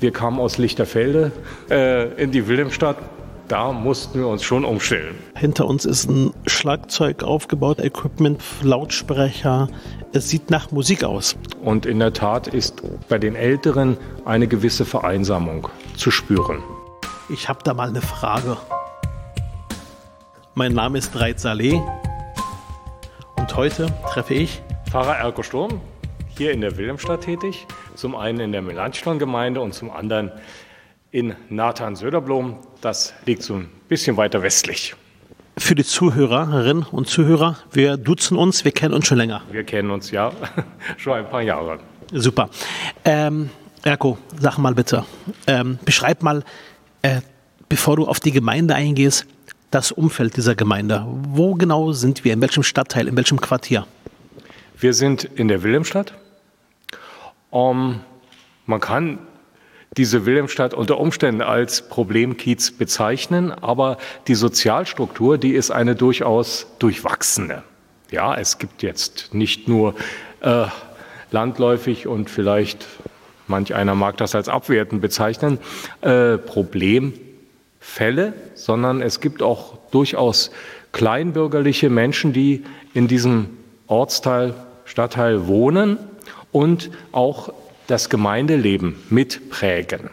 Wir kamen aus Lichterfelde äh, in die Wilhelmstadt. Da mussten wir uns schon umstellen. Hinter uns ist ein Schlagzeug aufgebaut, Equipment, Lautsprecher. Es sieht nach Musik aus. Und in der Tat ist bei den Älteren eine gewisse Vereinsamung zu spüren. Ich habe da mal eine Frage. Mein Name ist Reit Saleh und heute treffe ich Pfarrer Erko Sturm, hier in der Wilhelmstadt tätig, zum einen in der Melanchthon-Gemeinde und zum anderen in Nathan-Söderblom. Das liegt so ein bisschen weiter westlich. Für die Zuhörerinnen und Zuhörer, wir duzen uns, wir kennen uns schon länger. Wir kennen uns ja schon ein paar Jahre. Super. Ähm, Erko, sag mal bitte, ähm, beschreib mal, äh, bevor du auf die Gemeinde eingehst, das Umfeld dieser Gemeinde. Wo genau sind wir? In welchem Stadtteil? In welchem Quartier? Wir sind in der Wilhelmstadt. Um, man kann diese Wilhelmstadt unter Umständen als Problemkiez bezeichnen, aber die Sozialstruktur, die ist eine durchaus durchwachsene. Ja, es gibt jetzt nicht nur äh, landläufig und vielleicht manch einer mag das als abwertend bezeichnen, äh, Problemfälle, sondern es gibt auch durchaus kleinbürgerliche Menschen, die in diesem Ortsteil, Stadtteil wohnen und auch das Gemeindeleben mitprägen.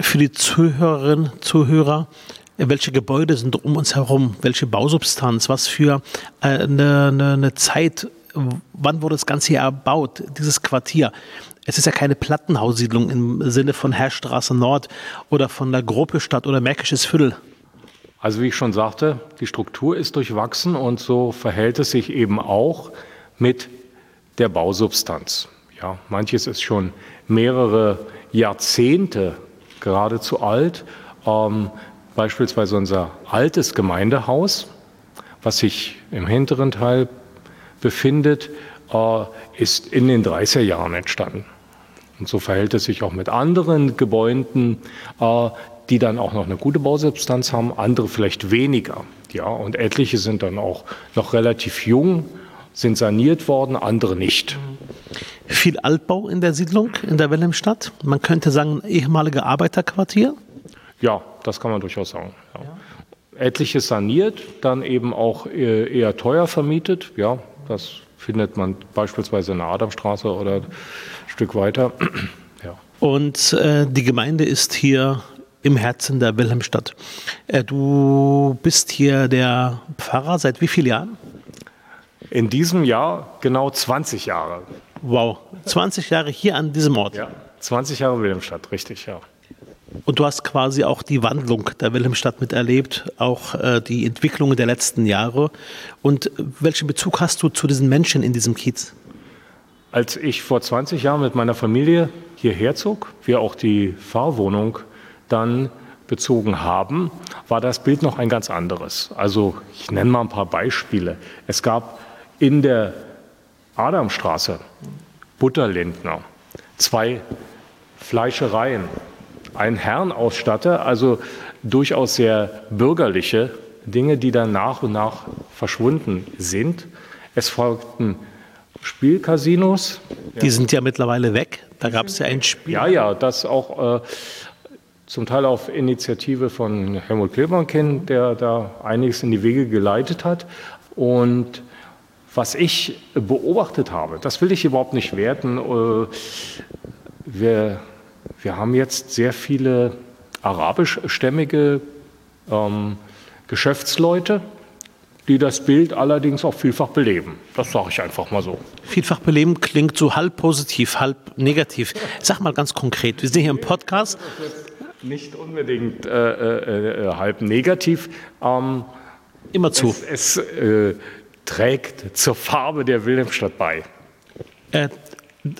Für die Zuhörerinnen, Zuhörer, welche Gebäude sind um uns herum? Welche Bausubstanz? Was für eine, eine, eine Zeit? Wann wurde das Ganze hier erbaut, dieses Quartier? Es ist ja keine Plattenhaussiedlung im Sinne von Herrstraße Nord oder von der Gruppestadt oder Märkisches Viertel. Also wie ich schon sagte, die Struktur ist durchwachsen und so verhält es sich eben auch mit der Bausubstanz. Ja, manches ist schon mehrere Jahrzehnte geradezu alt. Ähm, beispielsweise unser altes Gemeindehaus, was sich im hinteren Teil befindet, äh, ist in den 30er Jahren entstanden. Und so verhält es sich auch mit anderen Gebäuden, äh, die dann auch noch eine gute Bausubstanz haben, andere vielleicht weniger. Ja, und etliche sind dann auch noch relativ jung, sind saniert worden, andere nicht. Viel Altbau in der Siedlung, in der Wilhelmstadt. Man könnte sagen, ein ehemaliges Arbeiterquartier. Ja, das kann man durchaus sagen. Ja. Ja. Etliches saniert, dann eben auch eher teuer vermietet. Ja, das findet man beispielsweise in der Adamstraße oder ein Stück weiter. Ja. Und äh, die Gemeinde ist hier im Herzen der Wilhelmstadt. Äh, du bist hier der Pfarrer seit wie vielen Jahren? In diesem Jahr genau 20 Jahre. Wow, 20 Jahre hier an diesem Ort. Ja, 20 Jahre Wilhelmstadt, richtig, ja. Und du hast quasi auch die Wandlung der Wilhelmstadt miterlebt, auch äh, die Entwicklungen der letzten Jahre. Und welchen Bezug hast du zu diesen Menschen in diesem Kiez? Als ich vor 20 Jahren mit meiner Familie hierher zog, wir auch die Fahrwohnung dann bezogen haben, war das Bild noch ein ganz anderes. Also ich nenne mal ein paar Beispiele. Es gab in der Adamstraße Butterlindner, zwei Fleischereien, ein Herrenausstatter, also durchaus sehr bürgerliche Dinge, die dann nach und nach verschwunden sind. Es folgten Spielcasinos. Die sind ja mittlerweile weg. Da gab es ja ein Spiel. Ja, ja, das auch äh, zum Teil auf Initiative von Helmut Kleberkin, der da einiges in die Wege geleitet hat. Und was ich beobachtet habe, das will ich überhaupt nicht werten. Äh, wir, wir haben jetzt sehr viele arabischstämmige ähm, Geschäftsleute, die das Bild allerdings auch vielfach beleben. Das sage ich einfach mal so. Vielfach beleben klingt so halb positiv, halb negativ. Sag mal ganz konkret, wir sind hier im Podcast. Nicht unbedingt äh, äh, äh, halb negativ. Ähm, Immer zu. Es, es äh, trägt zur Farbe der Wilhelmstadt bei. Äh,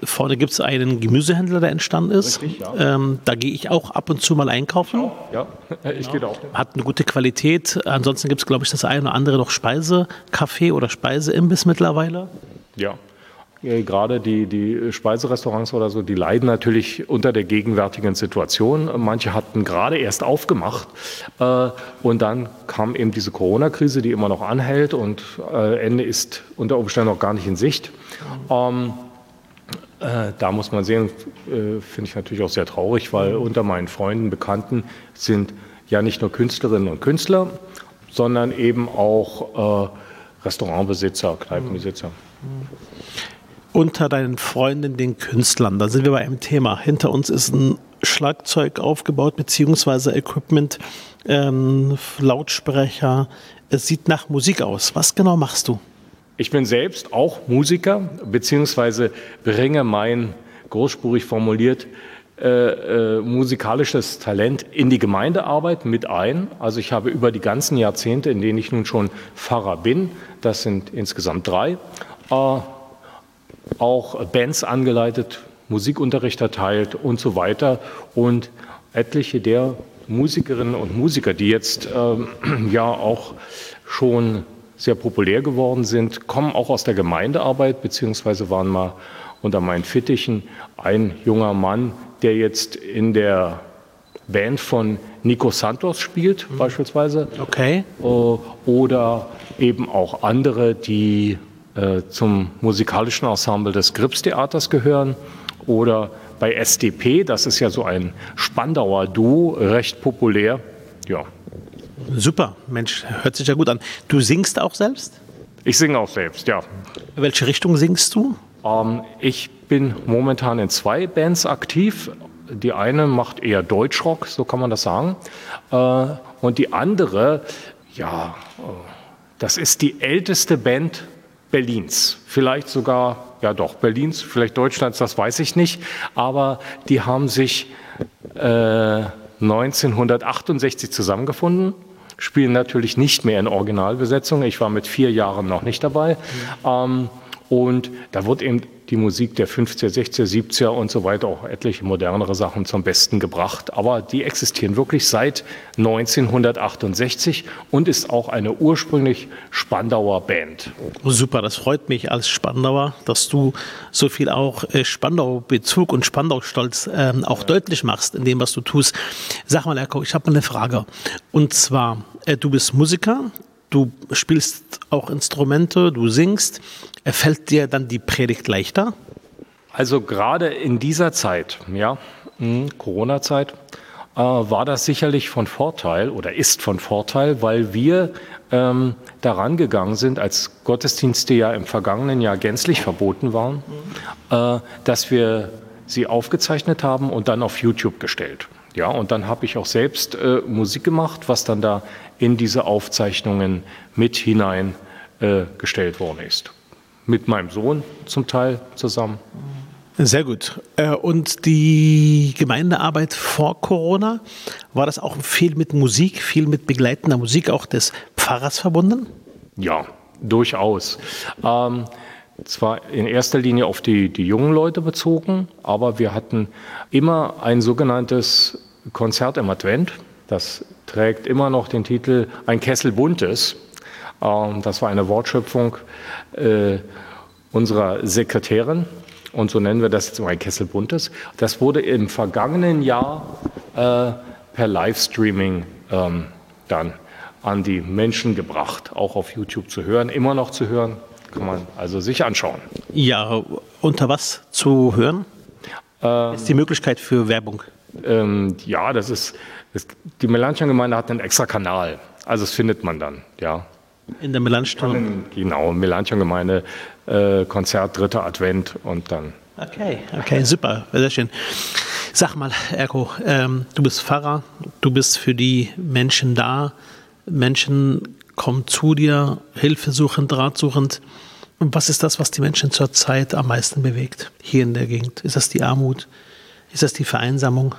vorne gibt es einen Gemüsehändler, der entstanden ist. Richtig, ja. ähm, da gehe ich auch ab und zu mal einkaufen. Ja, ich gehe auch. Hat eine gute Qualität. Ansonsten gibt es, glaube ich, das eine oder andere noch Speisecafé oder Speiseimbiss mittlerweile. Ja. Gerade die, die Speiserestaurants oder so, die leiden natürlich unter der gegenwärtigen Situation. Manche hatten gerade erst aufgemacht äh, und dann kam eben diese Corona-Krise, die immer noch anhält und äh, Ende ist unter Umständen noch gar nicht in Sicht. Ähm, Äh, da muss man sehen, äh, finde ich natürlich auch sehr traurig, weil unter meinen Freunden, Bekannten sind ja nicht nur Künstlerinnen und Künstler, sondern eben auch äh, Restaurantbesitzer, Kneipenbesitzer. Unter deinen Freunden, den Künstlern, da sind wir bei einem Thema. Hinter uns ist ein Schlagzeug aufgebaut, beziehungsweise Equipment, ähm, Lautsprecher. Es sieht nach Musik aus. Was genau machst du? Ich bin selbst auch Musiker, beziehungsweise bringe mein, großspurig formuliert, äh, äh, musikalisches Talent in die Gemeindearbeit mit ein. Also ich habe über die ganzen Jahrzehnte, in denen ich nun schon Pfarrer bin, das sind insgesamt drei, äh, auch Bands angeleitet, Musikunterricht erteilt und so weiter. Und etliche der Musikerinnen und Musiker, die jetzt ähm, ja auch schon sehr populär geworden sind, kommen auch aus der Gemeindearbeit, beziehungsweise waren mal unter meinen Fittichen ein junger Mann, der jetzt in der Band von Nico Santos spielt, mhm. beispielsweise. Okay. Äh, oder eben auch andere, die zum musikalischen Ensemble des Gripstheaters gehören. Oder bei SDP, das ist ja so ein Spandauer Duo, recht populär. Ja, Super, Mensch, hört sich ja gut an. Du singst auch selbst? Ich singe auch selbst, ja. Welche Richtung singst du? Ähm, ich bin momentan in zwei Bands aktiv. Die eine macht eher Deutschrock, so kann man das sagen. Äh, und die andere, ja, äh, das ist die älteste Band Berlins. Vielleicht sogar, ja doch, Berlins, vielleicht Deutschlands, das weiß ich nicht. Aber die haben sich äh, 1968 zusammengefunden spielen natürlich nicht mehr in Originalbesetzung. Ich war mit vier Jahren noch nicht dabei. Mhm. Ähm, und da wird eben die Musik der 50er, 60er, 70er und so weiter, auch etliche modernere Sachen zum Besten gebracht. Aber die existieren wirklich seit 1968 und ist auch eine ursprünglich Spandauer Band. Oh, super, das freut mich als Spandauer, dass du so viel auch äh, Spandau-Bezug und Spandau-Stolz ähm, auch ja. deutlich machst in dem, was du tust. Sag mal, Erko, ich habe mal eine Frage. Und zwar, äh, du bist Musiker, du spielst auch Instrumente, du singst. Fällt dir dann die Predigt leichter? Also gerade in dieser Zeit, ja, hm, Corona-Zeit, äh, war das sicherlich von Vorteil oder ist von Vorteil, weil wir ähm, daran gegangen sind, als Gottesdienste ja im vergangenen Jahr gänzlich verboten waren, äh, dass wir sie aufgezeichnet haben und dann auf YouTube gestellt. Ja, und dann habe ich auch selbst äh, Musik gemacht, was dann da in diese Aufzeichnungen mit hineingestellt äh, worden ist. Mit meinem Sohn zum Teil zusammen. Sehr gut. Äh, und die Gemeindearbeit vor Corona, war das auch viel mit Musik, viel mit begleitender Musik auch des Pfarrers verbunden? Ja, durchaus. Ähm, zwar in erster Linie auf die, die jungen Leute bezogen, aber wir hatten immer ein sogenanntes Konzert im Advent. Das trägt immer noch den Titel Ein Kessel Buntes. Ähm, das war eine Wortschöpfung äh, unserer Sekretärin. Und so nennen wir das jetzt ein Kessel Buntes. Das wurde im vergangenen Jahr äh, per Livestreaming ähm, dann an die Menschen gebracht, auch auf YouTube zu hören, immer noch zu hören, kann man also sich anschauen. Ja, unter was zu hören? Ähm, ist die Möglichkeit für Werbung? Ähm, ja, das ist, das, die Melanchthon-Gemeinde hat einen extra Kanal. Also das findet man dann, ja. In der Melanchthon? Genau, Melanchthon-Gemeinde, äh, Konzert, dritter Advent und dann. Okay, okay, super, sehr schön. Sag mal, Erko, ähm, du bist Pfarrer, du bist für die Menschen da. Menschen kommen zu dir, hilfesuchend, ratsuchend. Und was ist das, was die Menschen zurzeit am meisten bewegt hier in der Gegend? Ist das die Armut? Ist das die Vereinsamung?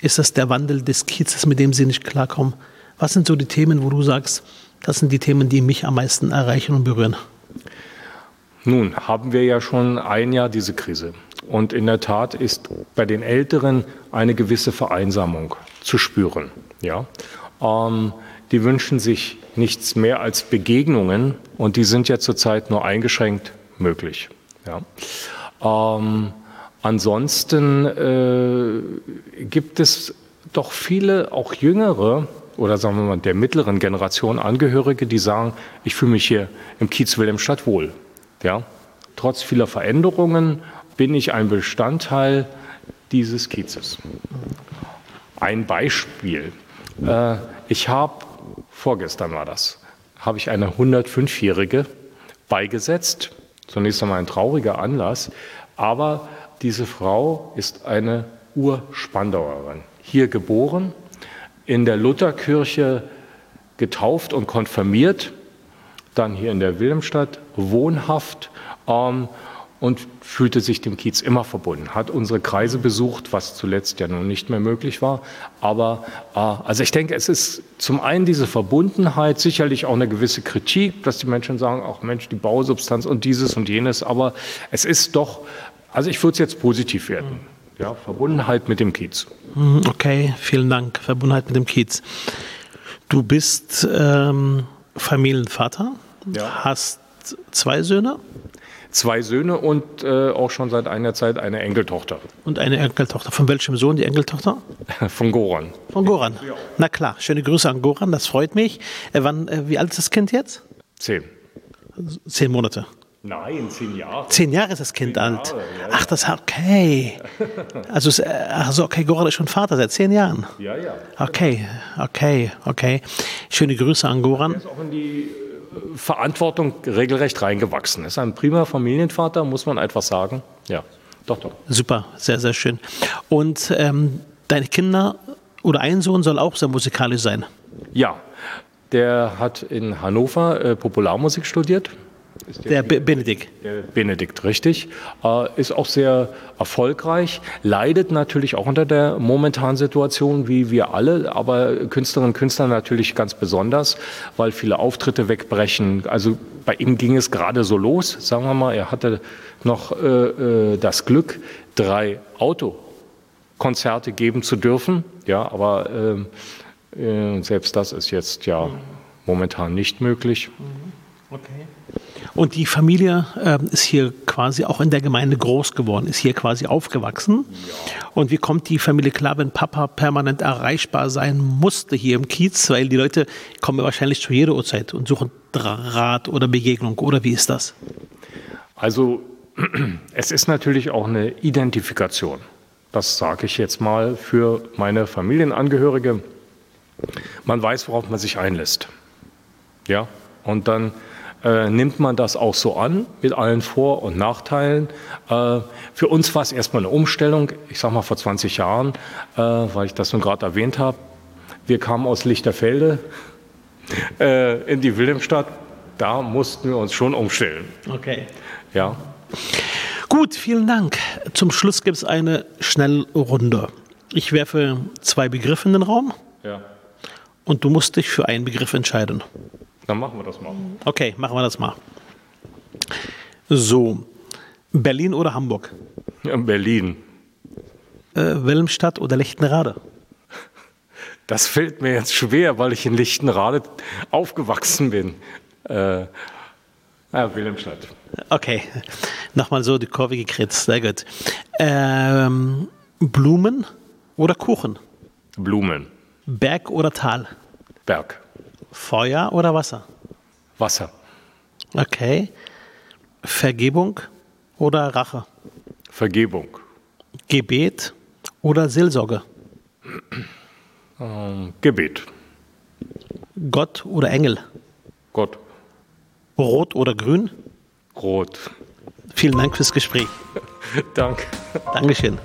Ist das der Wandel des Kiezes, mit dem Sie nicht klarkommen? Was sind so die Themen, wo du sagst, das sind die Themen, die mich am meisten erreichen und berühren? Nun, haben wir ja schon ein Jahr diese Krise. Und in der Tat ist bei den Älteren eine gewisse Vereinsamung zu spüren. Ja? Ähm, die wünschen sich nichts mehr als Begegnungen und die sind ja zurzeit nur eingeschränkt möglich. Ja? Ähm, Ansonsten äh, gibt es doch viele, auch jüngere oder sagen wir mal der mittleren Generation Angehörige, die sagen, ich fühle mich hier im Kiez Wilhelmstadt wohl. Ja? Trotz vieler Veränderungen bin ich ein Bestandteil dieses Kiezes. Ein Beispiel. Äh, ich habe, vorgestern war das, habe ich eine 105-Jährige beigesetzt. Zunächst einmal ein trauriger Anlass, aber diese Frau ist eine Urspandauerin. Hier geboren, in der Lutherkirche getauft und konfirmiert, dann hier in der Wilhelmstadt wohnhaft ähm, und fühlte sich dem Kiez immer verbunden, hat unsere Kreise besucht, was zuletzt ja nun nicht mehr möglich war. Aber äh, also ich denke, es ist zum einen diese Verbundenheit, sicherlich auch eine gewisse Kritik, dass die Menschen sagen, auch Mensch, die Bausubstanz und dieses und jenes, aber es ist doch, also ich würde es jetzt positiv werden. Ja, Verbundenheit mit dem Kiez. Mhm, okay, vielen Dank. Verbundenheit mit dem Kiez. Du bist ähm, Familienvater, ja. hast zwei Söhne zwei Söhne und äh, auch schon seit einer Zeit eine Enkeltochter. Und eine Enkeltochter. Von welchem Sohn die Enkeltochter? Von Goran. Von Goran. Ja. Na klar, schöne Grüße an Goran, das freut mich. Äh, wann, äh, wie alt ist das Kind jetzt? Zehn. Zehn Monate. Nein, zehn Jahre. Zehn Jahre ist das Kind Jahre, alt. Ja, ja. Ach, das okay. Also, also, okay, Goran ist schon Vater seit zehn Jahren. Ja, ja. Okay, okay, okay. Schöne Grüße an Goran. Er ist auch in die Verantwortung regelrecht reingewachsen. Ist ein prima Familienvater, muss man einfach sagen. Ja, doch, doch. Super, sehr, sehr schön. Und ähm, deine Kinder oder ein Sohn soll auch sehr musikalisch sein? Ja, der hat in Hannover äh, Popularmusik studiert der, der Benedikt. Der Benedikt, richtig. Äh, ist auch sehr erfolgreich, leidet natürlich auch unter der momentanen Situation, wie wir alle, aber Künstlerinnen und Künstler natürlich ganz besonders, weil viele Auftritte wegbrechen. Also bei ihm ging es gerade so los, sagen wir mal. Er hatte noch äh, äh das Glück, drei Autokonzerte geben zu dürfen. Ja, aber ähm, äh, selbst das ist jetzt ja momentan nicht möglich. Okay. Und die Familie äh, ist hier quasi auch in der Gemeinde groß geworden, ist hier quasi aufgewachsen. Und wie kommt die Familie klar, wenn Papa permanent erreichbar sein musste hier im Kiez? Weil die Leute kommen wahrscheinlich zu jeder Uhrzeit und suchen Rat oder Begegnung. Oder wie ist das? Also es ist natürlich auch eine Identifikation. Das sage ich jetzt mal für meine Familienangehörige. Man weiß, worauf man sich einlässt. Ja, und dann äh, nimmt man das auch so an mit allen Vor- und Nachteilen. Äh, für uns war es erstmal eine Umstellung, ich sage mal vor 20 Jahren, äh, weil ich das nun gerade erwähnt habe. Wir kamen aus Lichterfelde äh, in die Wilhelmstadt. Da mussten wir uns schon umstellen. Okay. Ja. Gut, vielen Dank. Zum Schluss gibt es eine Schnellrunde. Ich werfe zwei Begriffe in den Raum. Ja. Und du musst dich für einen Begriff entscheiden. Dann machen wir das mal. Okay, machen wir das mal. So, Berlin oder Hamburg? Ja, Berlin. Äh, Wilhelmstadt oder Lichtenrade? Das fällt mir jetzt schwer, weil ich in Lichtenrade aufgewachsen bin. Äh, ja, Wilhelmstadt. Okay, nochmal so die Kurve gekritzt, sehr gut. Ähm, Blumen oder Kuchen? Blumen. Berg oder Tal? Berg. Feuer oder Wasser? Wasser. Okay. Vergebung oder Rache? Vergebung. Gebet oder Seelsorge? Ähm, Gebet. Gott oder Engel? Gott. Rot oder grün? Rot. Vielen Dank fürs Gespräch. Danke. Dankeschön.